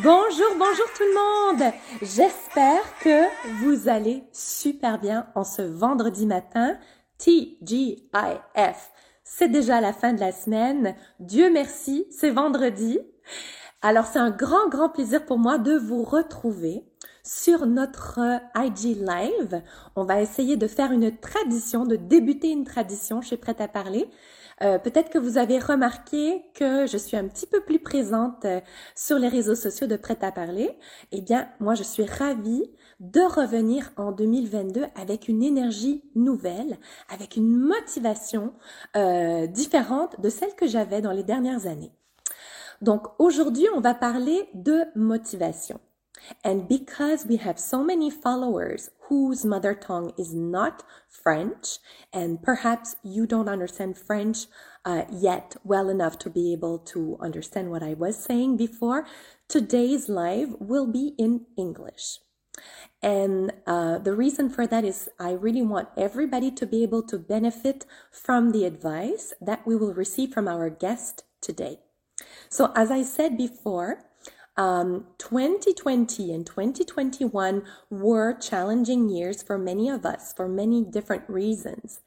Bonjour, bonjour tout le monde. J'espère que vous allez super bien en ce vendredi matin. TGIF. C'est déjà la fin de la semaine. Dieu merci, c'est vendredi. Alors c'est un grand, grand plaisir pour moi de vous retrouver sur notre IG Live. On va essayer de faire une tradition, de débuter une tradition chez Prête à parler. Euh, peut-être que vous avez remarqué que je suis un petit peu plus présente euh, sur les réseaux sociaux de Prêt à parler. Eh bien, moi, je suis ravie de revenir en 2022 avec une énergie nouvelle, avec une motivation euh, différente de celle que j'avais dans les dernières années. Donc aujourd'hui, on va parler de motivation. And because we have so many followers whose mother tongue is not French, and perhaps you don't understand French uh, yet well enough to be able to understand what I was saying before, today's live will be in English. And uh, the reason for that is I really want everybody to be able to benefit from the advice that we will receive from our guest today. So as I said before, um, 2020 and 2021 were challenging years for many of us for many different reasons.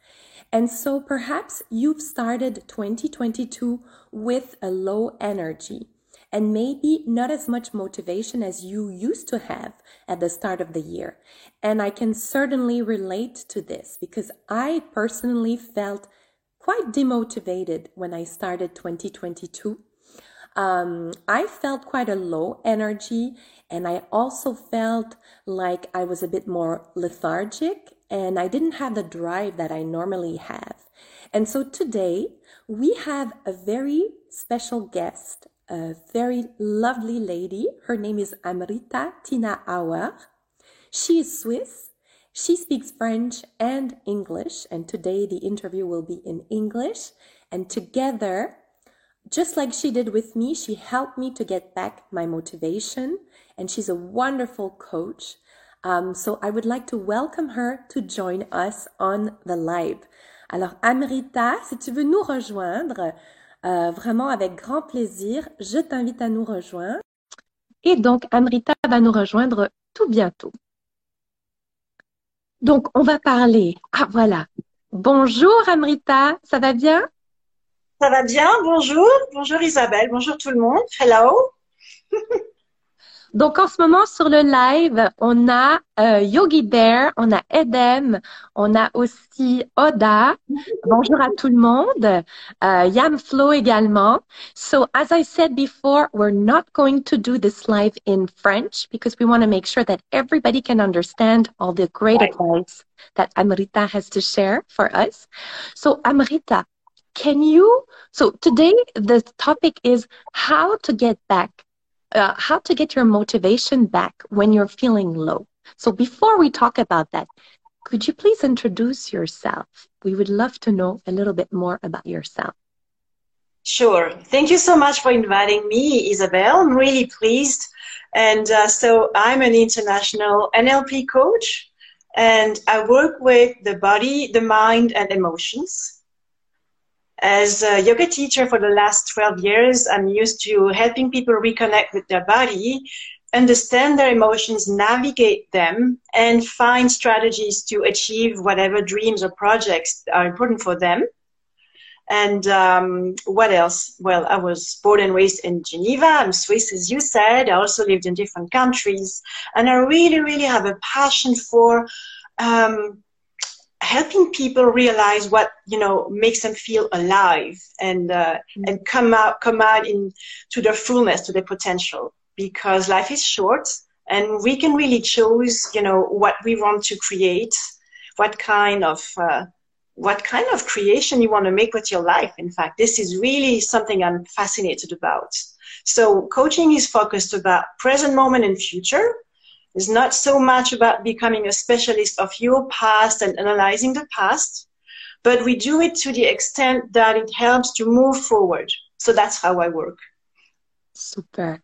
And so perhaps you've started 2022 with a low energy and maybe not as much motivation as you used to have at the start of the year. And I can certainly relate to this because I personally felt quite demotivated when I started 2022 um, I felt quite a low energy and I also felt like I was a bit more lethargic and I didn't have the drive that I normally have. And so today we have a very special guest, a very lovely lady. Her name is Amrita Tina Auer. She is Swiss. She speaks French and English, and today the interview will be in English. And together just like she did with me, she helped me to get back my motivation, and she's a wonderful coach. Um, so I would like to welcome her to join us on the live. Alors, Amrita, si tu veux nous rejoindre, euh, vraiment avec grand plaisir, je t'invite à nous rejoindre. Et donc, Amrita va nous rejoindre tout bientôt. Donc, on va parler. Ah, voilà. Bonjour, Amrita. Ça va bien? Ça va bien? Bonjour. Bonjour Isabelle. Bonjour tout le monde. Hello. Donc en ce moment sur le live, on a euh, Yogi Bear, on a Edem, on a aussi Oda. Bonjour à tout le monde. Uh, Yam Flo également. So as I said before, we're not going to do this live in French because we want to make sure that everybody can understand all the great advice that Amrita has to share for us. So Amrita, can you? So today the topic is how to get back, uh, how to get your motivation back when you're feeling low. So before we talk about that, could you please introduce yourself? We would love to know a little bit more about yourself. Sure. Thank you so much for inviting me, Isabelle. I'm really pleased. And uh, so I'm an international NLP coach, and I work with the body, the mind, and emotions. As a yoga teacher for the last 12 years, I'm used to helping people reconnect with their body, understand their emotions, navigate them, and find strategies to achieve whatever dreams or projects are important for them. And um, what else? Well, I was born and raised in Geneva. I'm Swiss, as you said. I also lived in different countries. And I really, really have a passion for um, helping people realize what you know makes them feel alive and uh, mm-hmm. and come out come out in to their fullness to their potential. Because life is short and we can really choose you know what we want to create what kind of uh, what kind of creation you want to make with your life. In fact this is really something i'm fascinated about. So coaching is focused about present moment and future it's not so much about becoming a specialist of your past and analyzing the past, but we do it to the extent that it helps to move forward. So that's how I work. Super.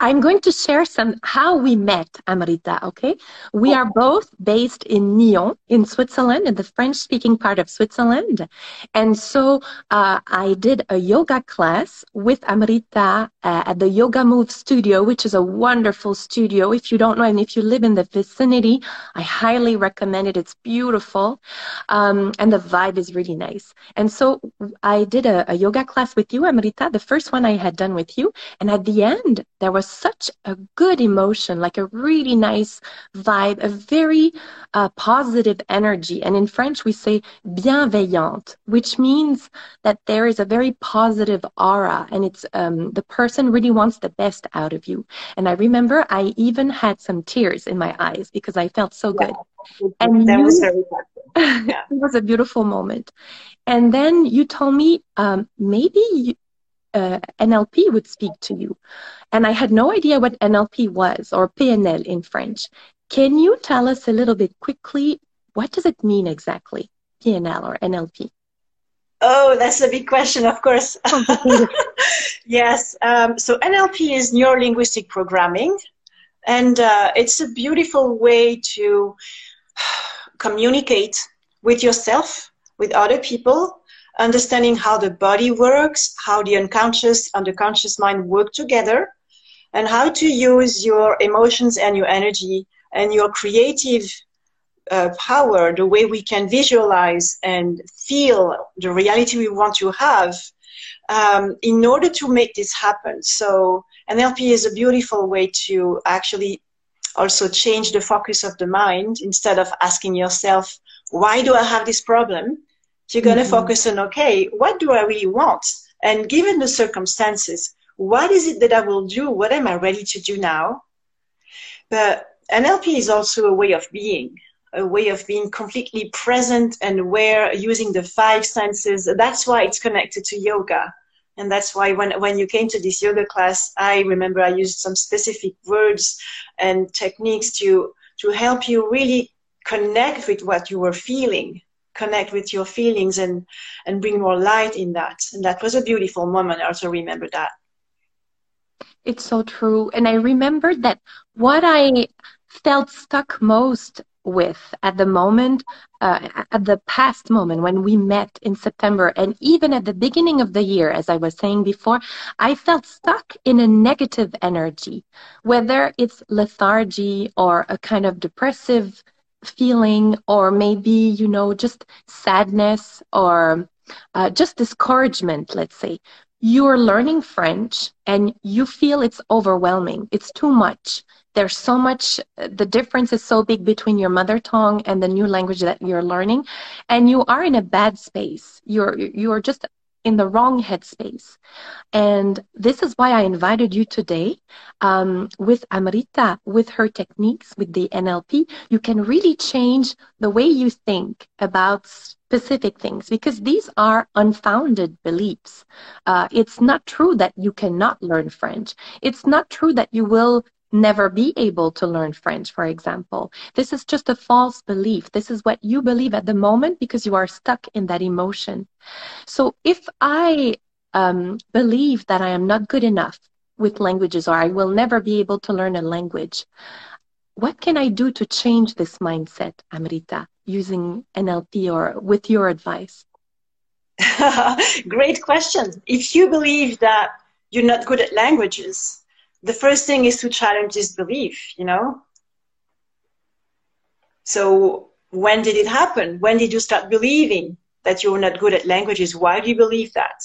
I'm going to share some how we met, Amrita, okay? We are both based in Nyon, in Switzerland, in the French speaking part of Switzerland. And so uh, I did a yoga class with Amrita uh, at the Yoga Move Studio, which is a wonderful studio. If you don't know, and if you live in the vicinity, I highly recommend it. It's beautiful. Um, and the vibe is really nice. And so I did a, a yoga class with you, Amrita, the first one I had done with you. And at the end, there was such a good emotion, like a really nice vibe, a very uh, positive energy. And in French, we say bienveillante, which means that there is a very positive aura and it's um, the person really wants the best out of you. And I remember I even had some tears in my eyes because I felt so good. And that you, was very yeah. it was a beautiful moment. And then you told me um, maybe you, uh, NLP would speak to you. And I had no idea what NLP was or PNL in French. Can you tell us a little bit quickly what does it mean exactly, PNL or NLP? Oh, that's a big question, of course. yes. Um, so NLP is neuro linguistic programming, and uh, it's a beautiful way to communicate with yourself, with other people, understanding how the body works, how the unconscious and the conscious mind work together, and how to use your emotions and your energy and your creative uh, power, the way we can visualize and feel the reality we want to have um, in order to make this happen. So NLP is a beautiful way to actually also change the focus of the mind instead of asking yourself, why do I have this problem? You're going to mm-hmm. focus on, okay, what do I really want? And given the circumstances, what is it that I will do? What am I ready to do now? But NLP is also a way of being, a way of being completely present and aware using the five senses. That's why it's connected to yoga. And that's why when, when you came to this yoga class, I remember I used some specific words and techniques to, to help you really connect with what you were feeling connect with your feelings and and bring more light in that. And that was a beautiful moment. I also remember that. It's so true. And i remember that what i felt stuck most with at the moment uh, at the past moment when we met in september and even at the beginning of the year as i was saying before i felt stuck in a negative energy whether it's lethargy or a kind of depressive feeling or maybe you know just sadness or uh, just discouragement let's say. You're learning french and you feel it's overwhelming. It's too much. There's so much the difference is so big between your mother tongue and the new language that you're learning. And you are in a bad space. You're you're just in the wrong headspace. And this is why I invited you today um, with Amrita, with her techniques, with the NLP. You can really change the way you think about specific things because these are unfounded beliefs. Uh, it's not true that you cannot learn French. It's not true that you will never be able to learn French, for example. This is just a false belief. This is what you believe at the moment because you are stuck in that emotion. So if I um, believe that I am not good enough with languages or I will never be able to learn a language, what can I do to change this mindset, Amrita, using NLP or with your advice? Great question. If you believe that you're not good at languages, the first thing is to challenge this belief, you know? So when did it happen? When did you start believing that you're not good at languages? Why do you believe that?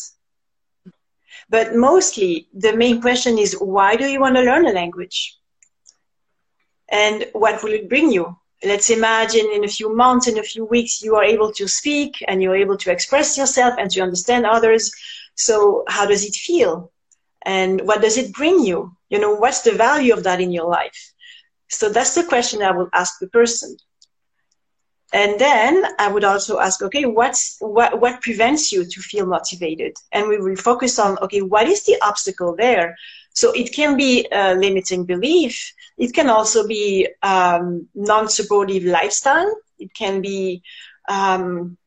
But mostly the main question is why do you want to learn a language? And what will it bring you? Let's imagine in a few months, in a few weeks, you are able to speak and you're able to express yourself and to understand others. So how does it feel? And what does it bring you? You know, what's the value of that in your life? So that's the question I would ask the person. And then I would also ask, okay, what's what what prevents you to feel motivated? And we will focus on, okay, what is the obstacle there? So it can be a limiting belief. It can also be um, non-supportive lifestyle. It can be um,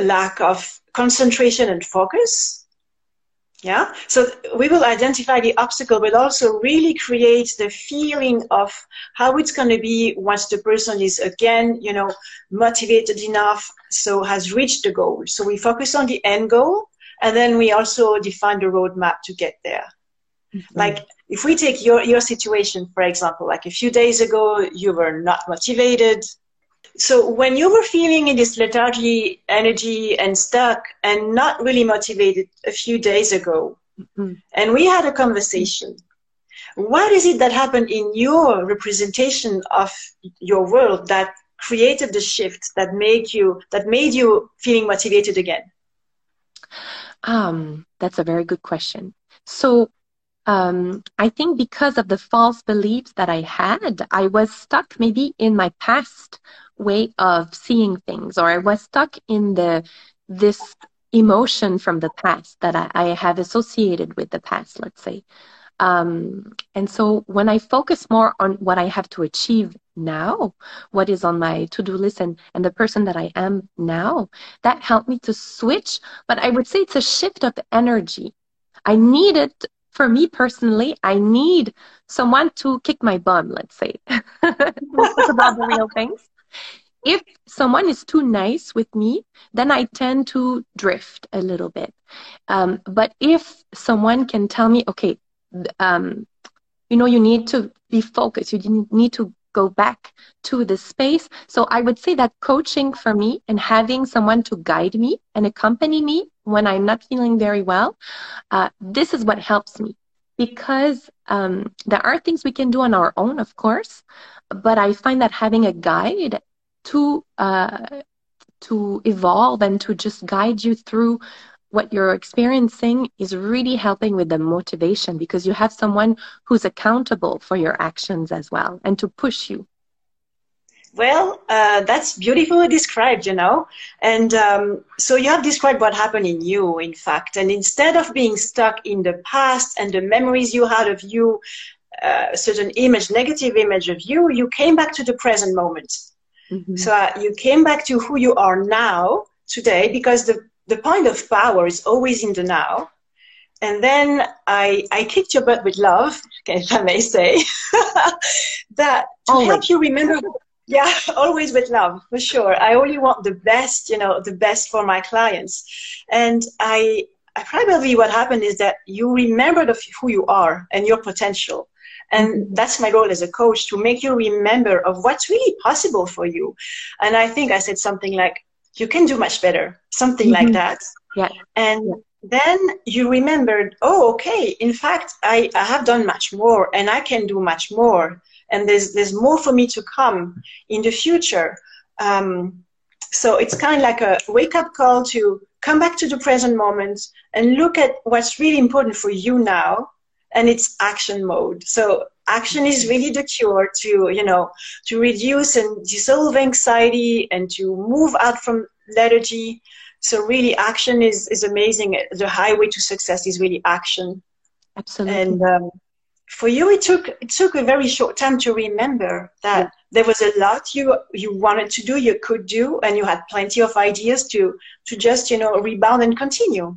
lack of concentration and focus Yeah. So we will identify the obstacle, but also really create the feeling of how it's going to be once the person is again, you know, motivated enough, so has reached the goal. So we focus on the end goal, and then we also define the roadmap to get there. Mm-hmm. Like if we take your your situation, for example, like a few days ago, you were not motivated, so when you were feeling in this lethargy, energy, and stuck, and not really motivated a few days ago, mm-hmm. and we had a conversation, what is it that happened in your representation of your world that created the shift that made you that made you feeling motivated again? Um, that's a very good question. So um, I think because of the false beliefs that I had, I was stuck maybe in my past way of seeing things, or I was stuck in the this emotion from the past that I, I have associated with the past, let's say. Um, and so when I focus more on what I have to achieve now, what is on my to-do list and, and the person that I am now, that helped me to switch. But I would say it's a shift of energy. I need it for me personally, I need someone to kick my bum, let's say. Talk about the real things. If someone is too nice with me, then I tend to drift a little bit. Um, but if someone can tell me, okay, um, you know, you need to be focused, you need to go back to the space. So I would say that coaching for me and having someone to guide me and accompany me when I'm not feeling very well, uh, this is what helps me because um, there are things we can do on our own, of course, but I find that having a guide to uh, to evolve and to just guide you through what you're experiencing is really helping with the motivation because you have someone who's accountable for your actions as well and to push you. Well, uh, that's beautifully described, you know. And um, so you have described what happened in you, in fact. And instead of being stuck in the past and the memories you had of you, uh, a certain image, negative image of you, you came back to the present moment. Mm-hmm. So uh, you came back to who you are now, today, because the the point of power is always in the now. And then I, I kicked your butt with love, if I may say, that to always. help you remember. Yeah, always with love, for sure. I only want the best, you know, the best for my clients. And I, I probably what happened is that you remembered of who you are and your potential. And that's my role as a coach to make you remember of what's really possible for you. And I think I said something like, you can do much better, something mm-hmm. like that. Yeah. And yeah. then you remembered, oh, okay, in fact, I, I have done much more and I can do much more. And there's, there's more for me to come in the future. Um, so it's kind of like a wake up call to come back to the present moment and look at what's really important for you now. And it's action mode. So action is really the cure to you know to reduce and dissolve anxiety and to move out from lethargy. So really action is is amazing. The highway to success is really action. Absolutely. And um, for you it took it took a very short time to remember that yeah. there was a lot you you wanted to do you could do and you had plenty of ideas to to just you know rebound and continue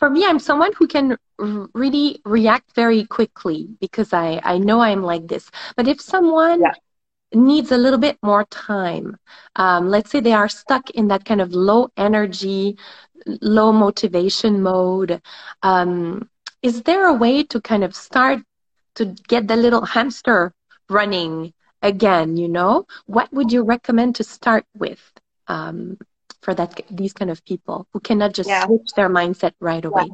for me, I'm someone who can really react very quickly because I, I know I'm like this. But if someone yeah. needs a little bit more time, um, let's say they are stuck in that kind of low energy, low motivation mode, um, is there a way to kind of start to get the little hamster running again? You know, what would you recommend to start with? Um, for that these kind of people who cannot just yeah. switch their mindset right away.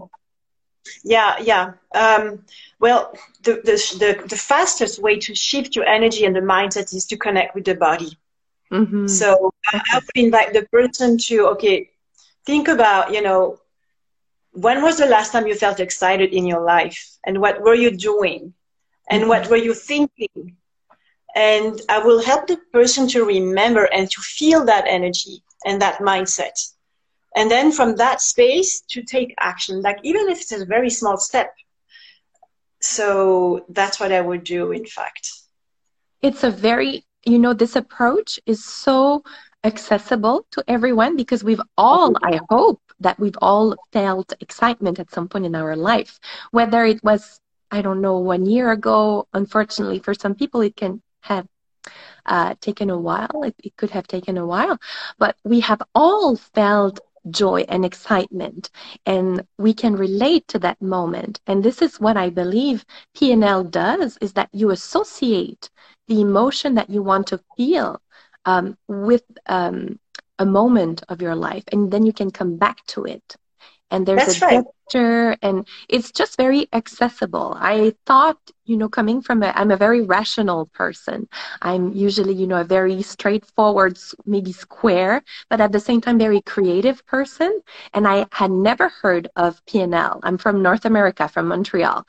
Yeah. Yeah um, well the, the, the, the, fastest way to shift your energy and the mindset is to connect with the body. Mm-hmm. so i would invite the person to okay think about you know when was the last time you felt excited in your life? And what were you doing? And mm-hmm. what were you thinking? And i will help the person to remember and to feel that energy and that mindset. And then from that space to take action, like even if it's a very small step. So that's what I would do, in fact. It's a very, you know, this approach is so accessible to everyone because we've all, I hope, that we've all felt excitement at some point in our life, whether it was, I don't know, one year ago. Unfortunately, for some people, it can have uh, taken a while. It, it could have taken a while, but we have all felt joy and excitement and we can relate to that moment and this is what i believe pnl does is that you associate the emotion that you want to feel um, with um, a moment of your life and then you can come back to it and there's That's a right. gesture and it's just very accessible. I thought you know coming from a i'm a very rational person. I'm usually you know a very straightforward maybe square but at the same time very creative person and i had never heard of pnl i'm from north america from montreal.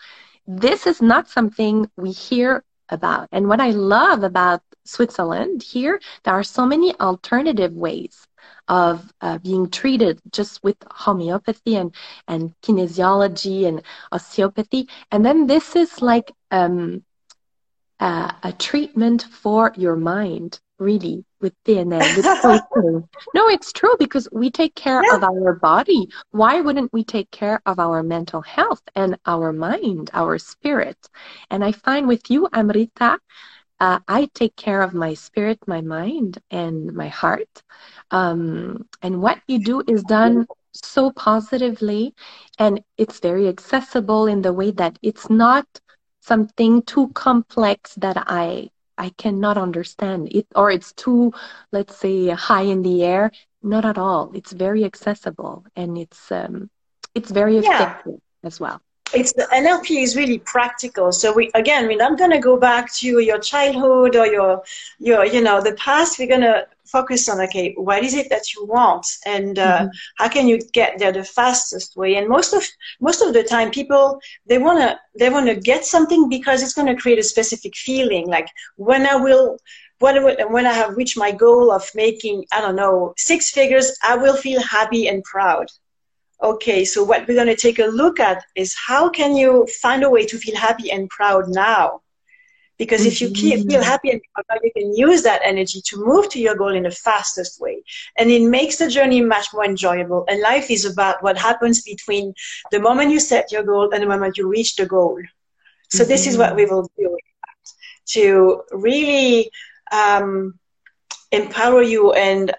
This is not something we hear about and what i love about switzerland here there are so many alternative ways of uh, being treated just with homeopathy and, and kinesiology and osteopathy. And then this is like um, uh, a treatment for your mind, really, with. With no, it's true because we take care yeah. of our body. Why wouldn't we take care of our mental health and our mind, our spirit? And I find with you, Amrita, uh, I take care of my spirit, my mind, and my heart. Um, and what you do is done so positively, and it's very accessible in the way that it's not something too complex that I I cannot understand it, or it's too, let's say, high in the air. Not at all. It's very accessible, and it's um, it's very effective yeah. as well it's the NLP is really practical. So we again, we're not going to go back to your childhood or your your you know the past. We're going to focus on okay, what is it that you want, and uh, mm-hmm. how can you get there the fastest way? And most of most of the time, people they want to they want to get something because it's going to create a specific feeling. Like when I will when, when I have reached my goal of making, I don't know, six figures, I will feel happy and proud okay, so what we're going to take a look at is how can you find a way to feel happy and proud now? Because if you keep, feel happy and proud, you can use that energy to move to your goal in the fastest way. And it makes the journey much more enjoyable. And life is about what happens between the moment you set your goal and the moment you reach the goal. So mm-hmm. this is what we will do to really um, empower you and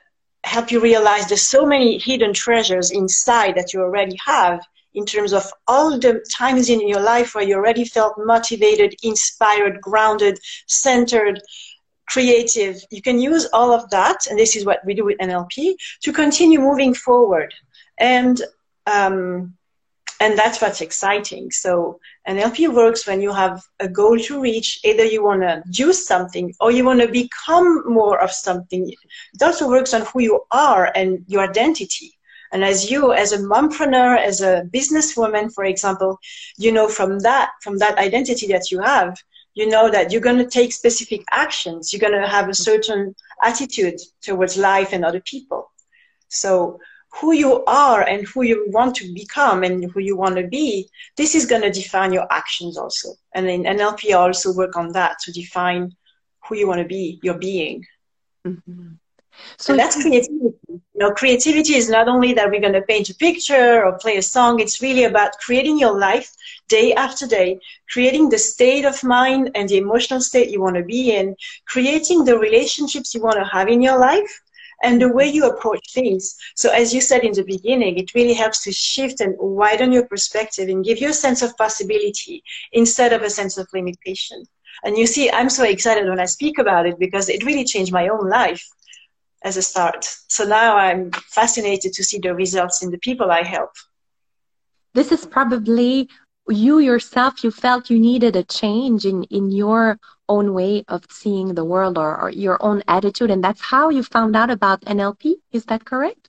help you realize there's so many hidden treasures inside that you already have in terms of all the times in your life where you already felt motivated, inspired, grounded, centered, creative. You can use all of that, and this is what we do with NLP, to continue moving forward. And um, and that's what's exciting. So NLP works when you have a goal to reach. Either you want to do something or you want to become more of something. It also works on who you are and your identity. And as you, as a mompreneur, as a businesswoman, for example, you know from that, from that identity that you have, you know that you're going to take specific actions. You're going to have a certain attitude towards life and other people. So who you are and who you want to become and who you want to be, this is going to define your actions also. And in NLP, I also work on that to define who you want to be, your being. Mm-hmm. So and that's creativity. You know, creativity is not only that we're going to paint a picture or play a song. It's really about creating your life day after day, creating the state of mind and the emotional state you want to be in, creating the relationships you want to have in your life, and the way you approach things. So as you said in the beginning, it really helps to shift and widen your perspective and give you a sense of possibility instead of a sense of limitation. And you see, I'm so excited when I speak about it because it really changed my own life as a start. So now I'm fascinated to see the results in the people I help. This is probably you yourself, you felt you needed a change in, in your own way of seeing the world or, or your own attitude. And that's how you found out about NLP. Is that correct?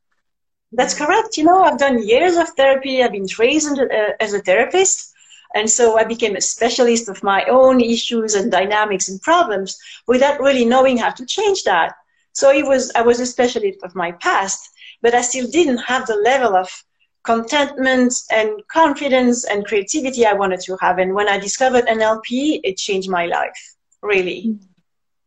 That's correct. You know, I've done years of therapy. I've been trained uh, as a therapist. And so I became a specialist of my own issues and dynamics and problems without really knowing how to change that. So it was, I was a specialist of my past, but I still didn't have the level of contentment and confidence and creativity I wanted to have. And when I discovered NLP, it changed my life, really, mm.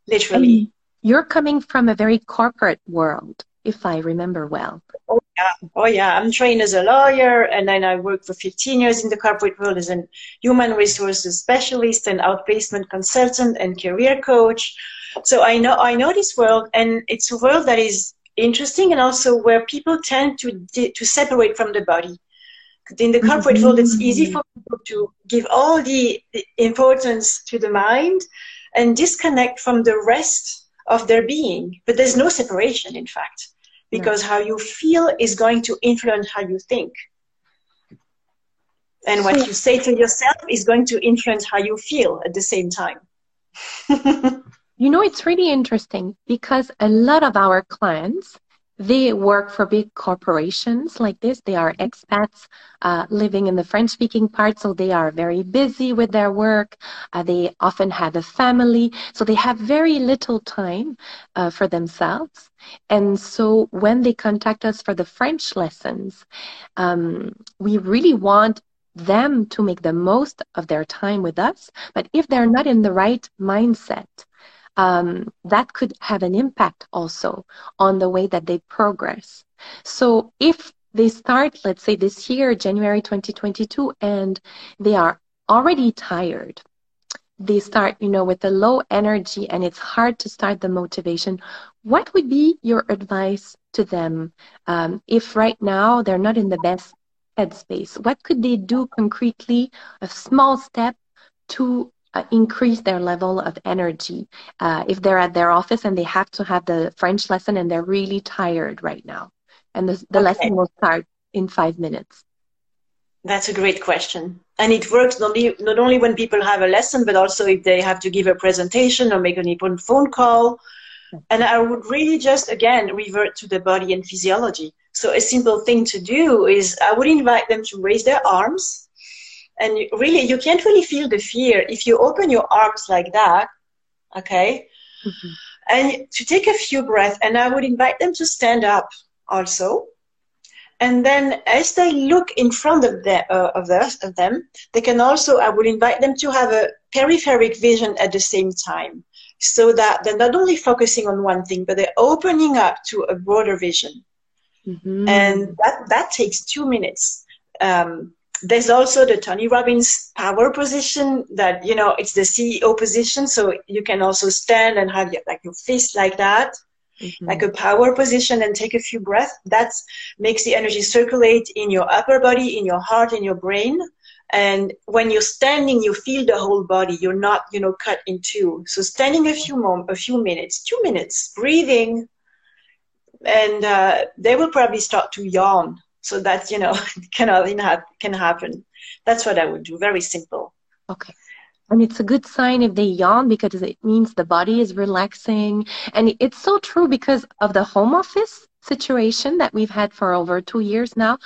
literally. And you're coming from a very corporate world, if I remember well. Oh yeah. Oh, yeah. I'm trained as a lawyer, and then I worked for 15 years in the corporate world as a human resources specialist and outplacement consultant and career coach. So I know I know this world, and it's a world that is interesting, and also where people tend to to separate from the body. In the corporate mm-hmm. world, it's easy for people to give all the, the importance to the mind and disconnect from the rest of their being. But there's no separation, in fact because how you feel is going to influence how you think. And what hmm. you say to yourself is going to influence how you feel at the same time. you know, it's really interesting because a lot of our clients they work for big corporations like this. They are expats uh, living in the French speaking part, so they are very busy with their work. Uh, they often have a family, so they have very little time uh, for themselves. And so when they contact us for the French lessons, um, we really want them to make the most of their time with us. But if they're not in the right mindset, um, that could have an impact also on the way that they progress. So if they start, let's say this year, January 2022, and they are already tired, they start, you know, with a low energy and it's hard to start the motivation. What would be your advice to them um, if right now they're not in the best headspace? What could they do concretely, a small step to uh, increase their level of energy uh, if they're at their office and they have to have the French lesson and they're really tired right now. And the, the okay. lesson will start in five minutes. That's a great question. And it works not only, not only when people have a lesson, but also if they have to give a presentation or make an important phone call. And I would really just, again, revert to the body and physiology. So a simple thing to do is I would invite them to raise their arms and really you can't really feel the fear if you open your arms like that okay mm-hmm. and to take a few breaths and i would invite them to stand up also and then as they look in front of, the, uh, of, the, of them they can also i would invite them to have a peripheric vision at the same time so that they're not only focusing on one thing but they're opening up to a broader vision mm-hmm. and that that takes two minutes um, there's also the Tony Robbins power position that, you know, it's the CEO position. So you can also stand and have your, like your fist like that, mm-hmm. like a power position and take a few breaths. That makes the energy circulate in your upper body, in your heart, in your brain. And when you're standing, you feel the whole body. You're not, you know, cut in two. So standing a few moments, a few minutes, two minutes, breathing, and uh, they will probably start to yawn so that you know can can happen. That's what I would do. Very simple. Okay. And it's a good sign if they yawn because it means the body is relaxing. And it's so true because of the home office situation that we've had for over two years now.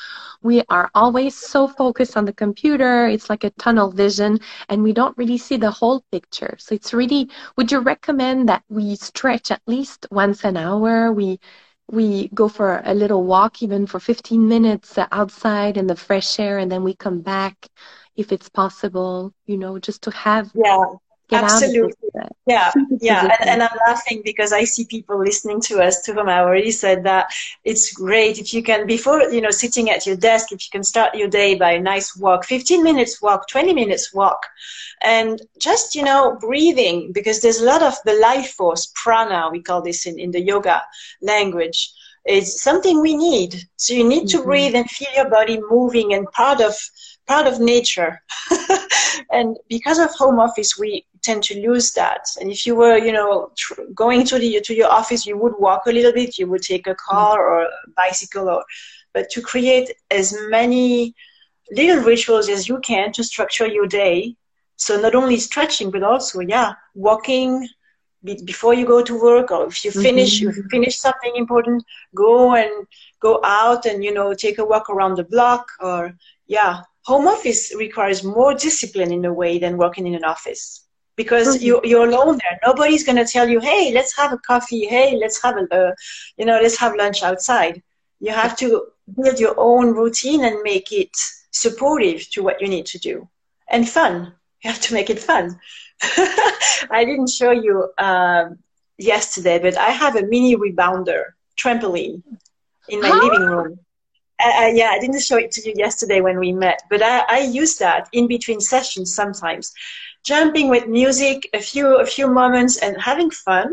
We are always so focused on the computer. It's like a tunnel vision and we don't really see the whole picture. So it's really, would you recommend that we stretch at least once an hour? We we go for a little walk, even for 15 minutes outside in the fresh air, and then we come back if it's possible, you know, just to have yeah. Absolutely. Uh, yeah. Yeah. And, and, I'm laughing because I see people listening to us to whom I already said that it's great if you can, before, you know, sitting at your desk, if you can start your day by a nice walk, 15 minutes walk, 20 minutes walk, and just you know breathing because there's a lot of the life force prana we call this in, in the yoga language is something we need so you need to mm-hmm. breathe and feel your body moving and part of part of nature and because of home office we tend to lose that and if you were you know tr- going to the to your office you would walk a little bit you would take a car mm-hmm. or a bicycle or but to create as many little rituals as you can to structure your day so not only stretching, but also, yeah, walking before you go to work or if you finish mm-hmm. you finish something important go and go out and you know take a walk around the block or yeah home office requires more discipline in a way than working in an office because mm-hmm. you, you're alone there nobody's going to tell you hey let's have a coffee hey let's have a uh, you know let's have lunch outside you have to build your own routine and make it supportive to what you need to do and fun you have to make it fun. I didn't show you um, yesterday, but I have a mini rebounder trampoline in my living room. uh, yeah, I didn't show it to you yesterday when we met, but I, I use that in between sessions sometimes. Jumping with music, a few a few moments, and having fun.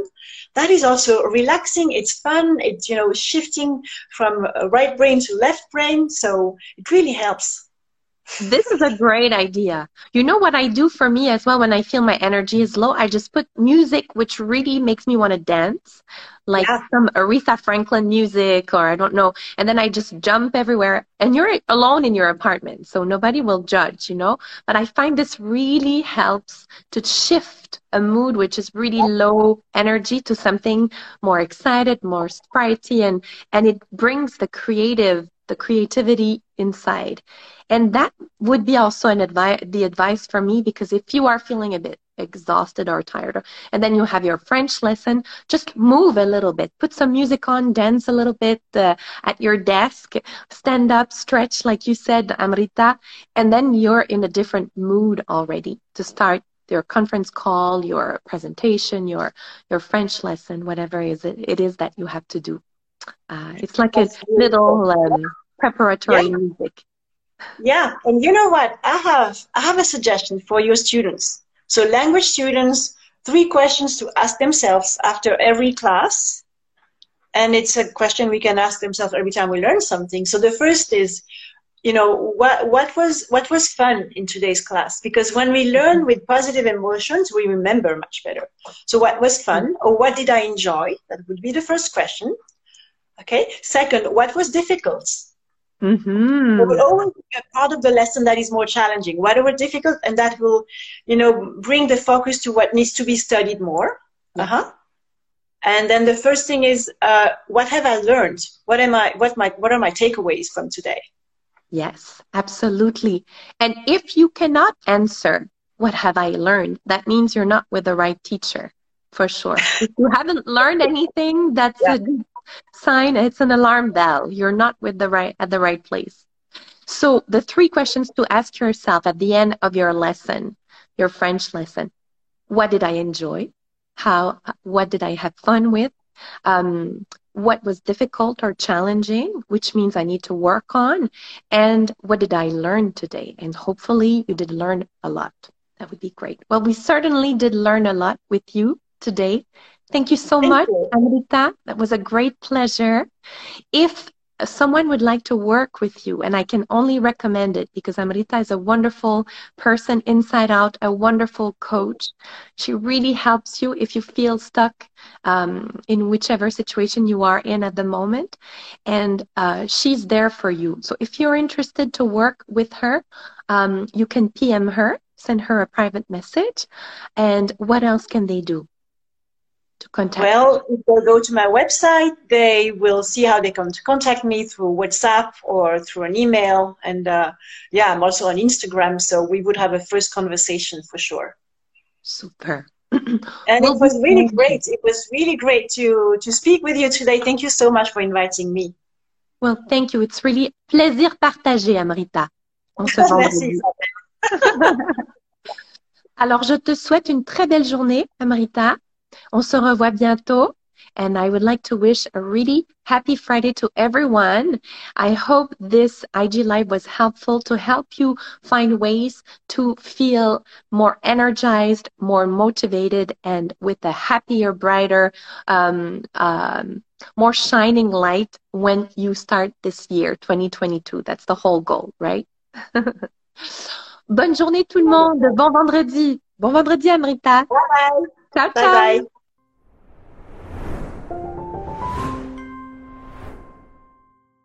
That is also relaxing. It's fun. It's you know shifting from right brain to left brain, so it really helps this is a great idea. You know what I do for me as well when I feel my energy is low? I just put music which really makes me want to dance, like yeah. some Aretha Franklin music or I don't know. And then I just jump everywhere. And you're alone in your apartment, so nobody will judge, you know? But I find this really helps to shift a mood which is really low energy to something more excited, more sprightly, and, and it brings the creative the creativity inside. And that would be also an advice, the advice for me, because if you are feeling a bit exhausted or tired, and then you have your French lesson, just move a little bit, put some music on, dance a little bit uh, at your desk, stand up, stretch, like you said, Amrita, and then you're in a different mood already to start your conference call, your presentation, your your French lesson, whatever it is it is that you have to do. Uh, it's like a little um, preparatory yeah. music. Yeah, and you know what? I have I have a suggestion for your students. So language students, three questions to ask themselves after every class. And it's a question we can ask themselves every time we learn something. So the first is, you know, what what was what was fun in today's class? Because when we learn with positive emotions, we remember much better. So what was fun or what did I enjoy? That would be the first question. Okay. Second, what was difficult? Mm-hmm. Will always be a part of the lesson that is more challenging, whatever difficult, and that will, you know, bring the focus to what needs to be studied more. Uh-huh. And then the first thing is, uh, what have I learned? What am I? What my? What are my takeaways from today? Yes, absolutely. And if you cannot answer, what have I learned? That means you're not with the right teacher, for sure. if you haven't learned anything, that's yeah. a sign it's an alarm bell. You're not with the right at the right place. So the three questions to ask yourself at the end of your lesson your french lesson what did i enjoy? How what did i have fun with? Um, what was difficult or challenging which means i need to work on? And what did i learn today? And hopefully you did learn a lot. That would be great. Well we certainly did learn a lot with you today Thank you so Thank much, you. Amrita. That was a great pleasure. If someone would like to work with you, and I can only recommend it because Amrita is a wonderful person inside out, a wonderful coach. She really helps you if you feel stuck um, in whichever situation you are in at the moment, and uh, she's there for you. So if you're interested to work with her, um, you can PM her, send her a private message, and what else can they do? To contact? Well, if they go to my website, they will see how they come to contact me through WhatsApp or through an email. And uh, yeah, I'm also on Instagram, so we would have a first conversation for sure. Super. and well, it was really great. It was really great to to speak with you today. Thank you so much for inviting me. Well, thank you. It's really plaisir partagé, Amrita. On se Merci. Alors, je te souhaite une très belle journée, Amrita. On se revoit bientôt. And I would like to wish a really happy Friday to everyone. I hope this IG Live was helpful to help you find ways to feel more energized, more motivated, and with a happier, brighter, um, um, more shining light when you start this year, 2022. That's the whole goal, right? Bonne journée tout le monde. Bon vendredi. Bon vendredi, Amrita. Bye. Ciao, ciao. Bye bye.